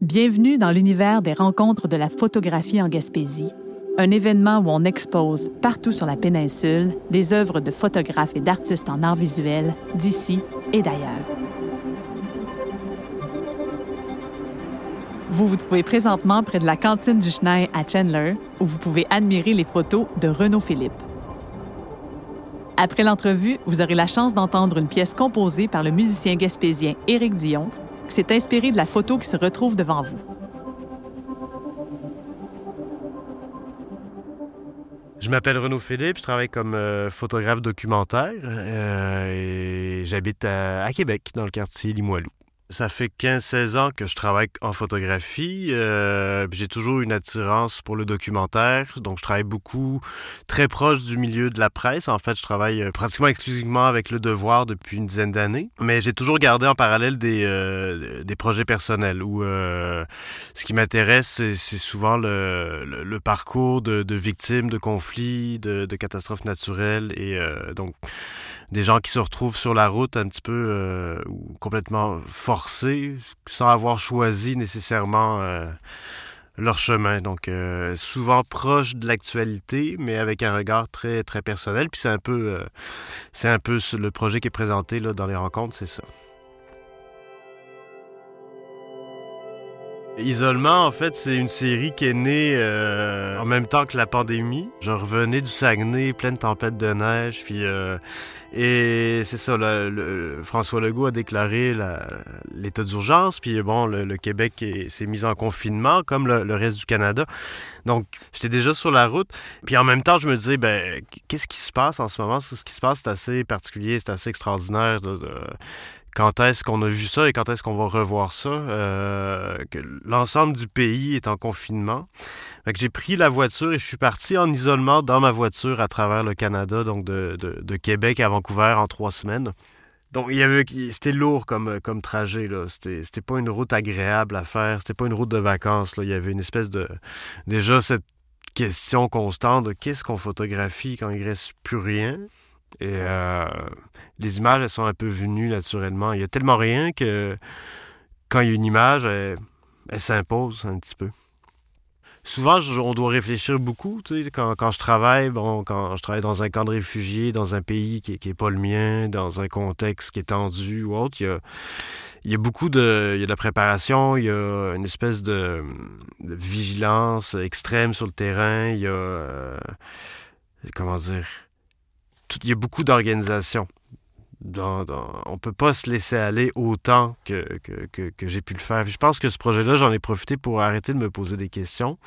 Bienvenue dans l'univers des rencontres de la photographie en Gaspésie, un événement où on expose partout sur la péninsule des œuvres de photographes et d'artistes en art visuel d'ici et d'ailleurs. Vous vous trouvez présentement près de la cantine du Schneid à Chandler, où vous pouvez admirer les photos de Renaud Philippe. Après l'entrevue, vous aurez la chance d'entendre une pièce composée par le musicien gaspésien Éric Dion, s'est inspiré de la photo qui se retrouve devant vous. Je m'appelle Renaud Philippe, je travaille comme euh, photographe documentaire euh, et j'habite à, à Québec, dans le quartier Limoilou. Ça fait 15-16 ans que je travaille en photographie. Euh, j'ai toujours une attirance pour le documentaire. Donc, je travaille beaucoup, très proche du milieu de la presse. En fait, je travaille euh, pratiquement exclusivement avec Le Devoir depuis une dizaine d'années. Mais j'ai toujours gardé en parallèle des, euh, des projets personnels où ce qui m'intéresse, c'est souvent le, parcours de, victimes de conflits, de, catastrophes naturelles. Et donc, des gens qui se retrouvent sur la route un petit peu ou complètement sans avoir choisi nécessairement euh, leur chemin. Donc euh, souvent proche de l'actualité, mais avec un regard très très personnel. Puis c'est un peu euh, c'est un peu le projet qui est présenté dans les rencontres, c'est ça. Isolement, en fait, c'est une série qui est née euh, en même temps que la pandémie. Je revenais du Saguenay, pleine tempête de neige, puis euh, et c'est ça. François Legault a déclaré l'état d'urgence, puis bon, le, Québec s'est mis en confinement, comme le, reste du Canada. Donc, j'étais déjà sur la route. Puis en même temps, je me disais, ben, qu'est-ce qui se passe en ce moment? Ce qui se passe, c'est assez particulier, c'est assez extraordinaire. Quand est-ce qu'on a vu ça et quand est-ce qu'on va revoir ça. Euh, que l'ensemble du pays est en confinement. Fait j'ai pris la voiture et je suis parti en isolement dans ma voiture à travers le Canada, donc de, Québec à Vancouver en trois semaines. Donc, c'était lourd comme, trajet, là. C'était, pas une route agréable à faire. C'était pas une route de vacances, là. Il y avait une espèce de, déjà cette question constante de qu'est-ce qu'on photographie quand il reste plus rien. Et euh, les images, elles sont un peu venues naturellement. Il y a tellement rien que quand il y a une image, elle, s'impose un petit peu. Souvent, on doit réfléchir beaucoup. Quand, je travaille, bon, quand je travaille dans un camp de réfugiés, dans un pays qui n'est pas le mien, dans un contexte qui est tendu ou autre, il y a, beaucoup de, il y a de la préparation, il y a une espèce de, de vigilance extrême sur le terrain, il y a, euh, comment dire, il y a beaucoup d'organisation. Dans, dans, on peut pas se laisser aller autant que, que, que, j'ai pu le faire. Je pense que ce projet-là, j'en ai profité pour arrêter de me poser des questions.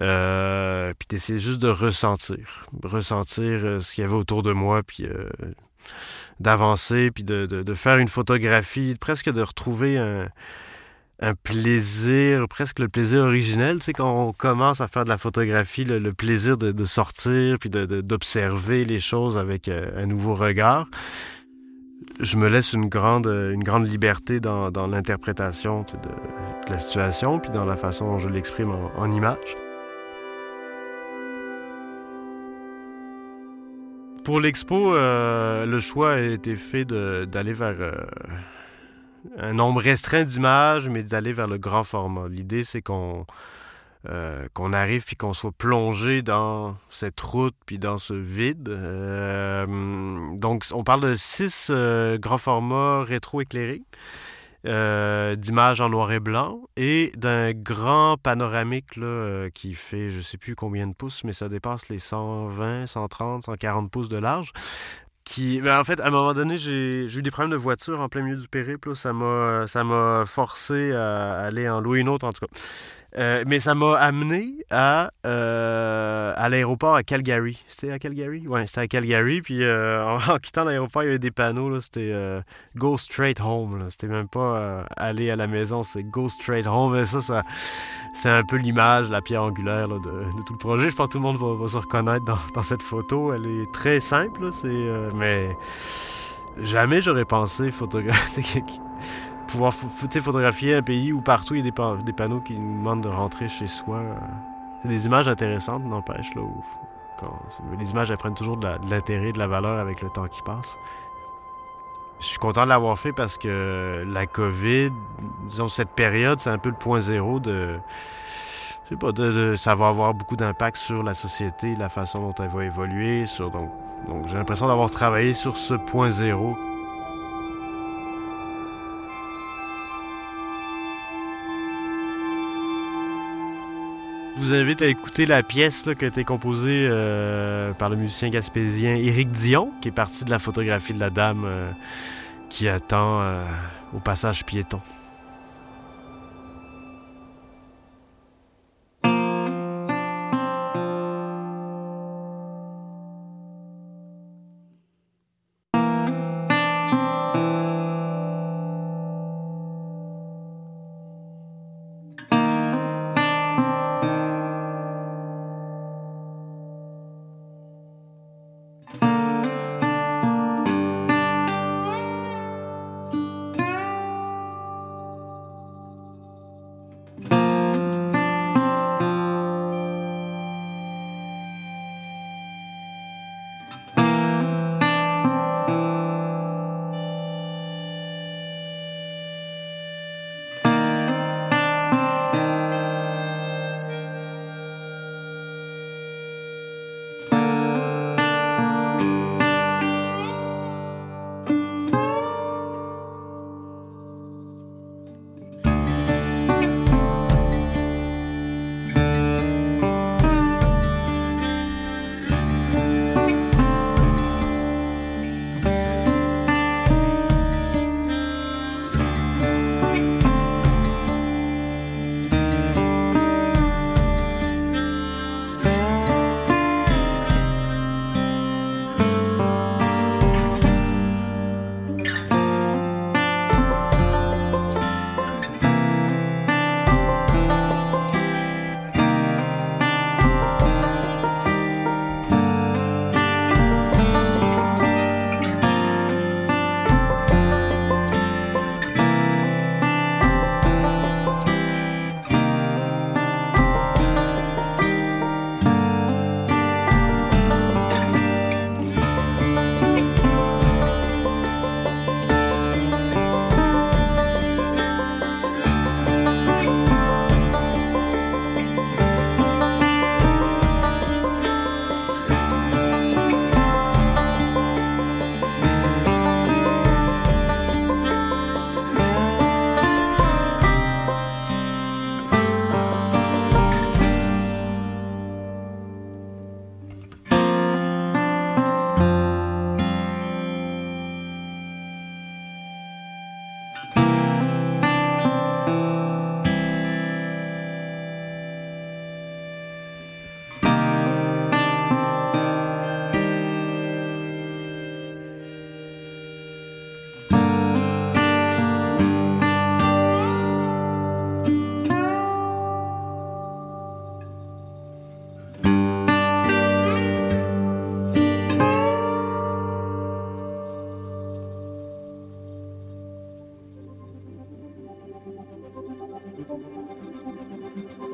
Euh, puis d'essayer juste de ressentir. Ressentir euh, ce qu'il y avait autour de moi, puis euh, d'avancer, puis de, de, de, faire une photographie, presque de retrouver un, un plaisir, presque le plaisir originel, tu quand on commence à faire de la photographie, le, plaisir de, sortir puis d'observer les choses avec euh, un nouveau regard. Je me laisse une grande, grande liberté dans, l'interprétation de, la situation puis dans la façon dont je l'exprime en, en image. Pour l'expo, euh, le choix a été fait d'aller vers... Euh, un nombre restreint d'images, mais d'aller vers le grand format. L'idée, c'est qu'on euh, arrive puis qu'on soit plongé dans cette route puis dans ce vide. Euh, donc, on parle de six euh, grands formats rétro-éclairés. D'images en noir et blanc et d'un grand panoramique qui fait je sais plus combien de pouces, mais ça dépasse les 120, 130, 140 pouces de large qui ben en fait à un moment donné j'ai eu des problèmes de voiture en plein milieu du périple ça m'a ça m'a forcé à aller en louer une autre en tout cas euh, mais ça m'a amené à euh, à l'aéroport à Calgary c'était à Calgary? Ouais c'était à Calgary puis euh, en, quittant l'aéroport il y avait des panneaux là c'était euh, go straight home c'était même pas euh, aller à la maison c'est go straight home et ça ça c'est un peu l'image, la pierre angulaire là, de, tout le projet. Je pense que tout le monde va, se reconnaître dans, dans, cette photo. Elle est très simple, c'est, euh, mais jamais j'aurais pensé photographier, pouvoir photographier un pays où partout il y a des, pa des, panneaux qui nous demandent de rentrer chez soi. C'est des images intéressantes, n'empêche, là, où quand, les images elles prennent toujours de l'intérêt, de, de la valeur avec le temps qui passe. Je suis content de l'avoir fait parce que la COVID, disons, cette période, c'est un peu le point zéro de. Je sais pas, de, ça va avoir beaucoup d'impact sur la société, la façon dont elle va évoluer. Donc, donc j'ai l'impression d'avoir travaillé sur ce point zéro. Vous invite à écouter la pièce qui a été composée euh, par le musicien gaspésien Éric Dion, qui est parti de la photographie de la dame euh, qui attend euh, au passage piéton.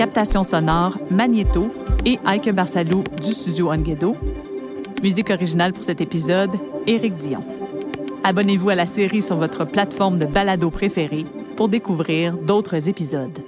Captation sonore, Magnéto et Ike Barsalou du studio Onguedo. Musique originale pour cet épisode, Éric Dion. Abonnez-vous à la série sur votre plateforme de balado préférée pour découvrir d'autres épisodes.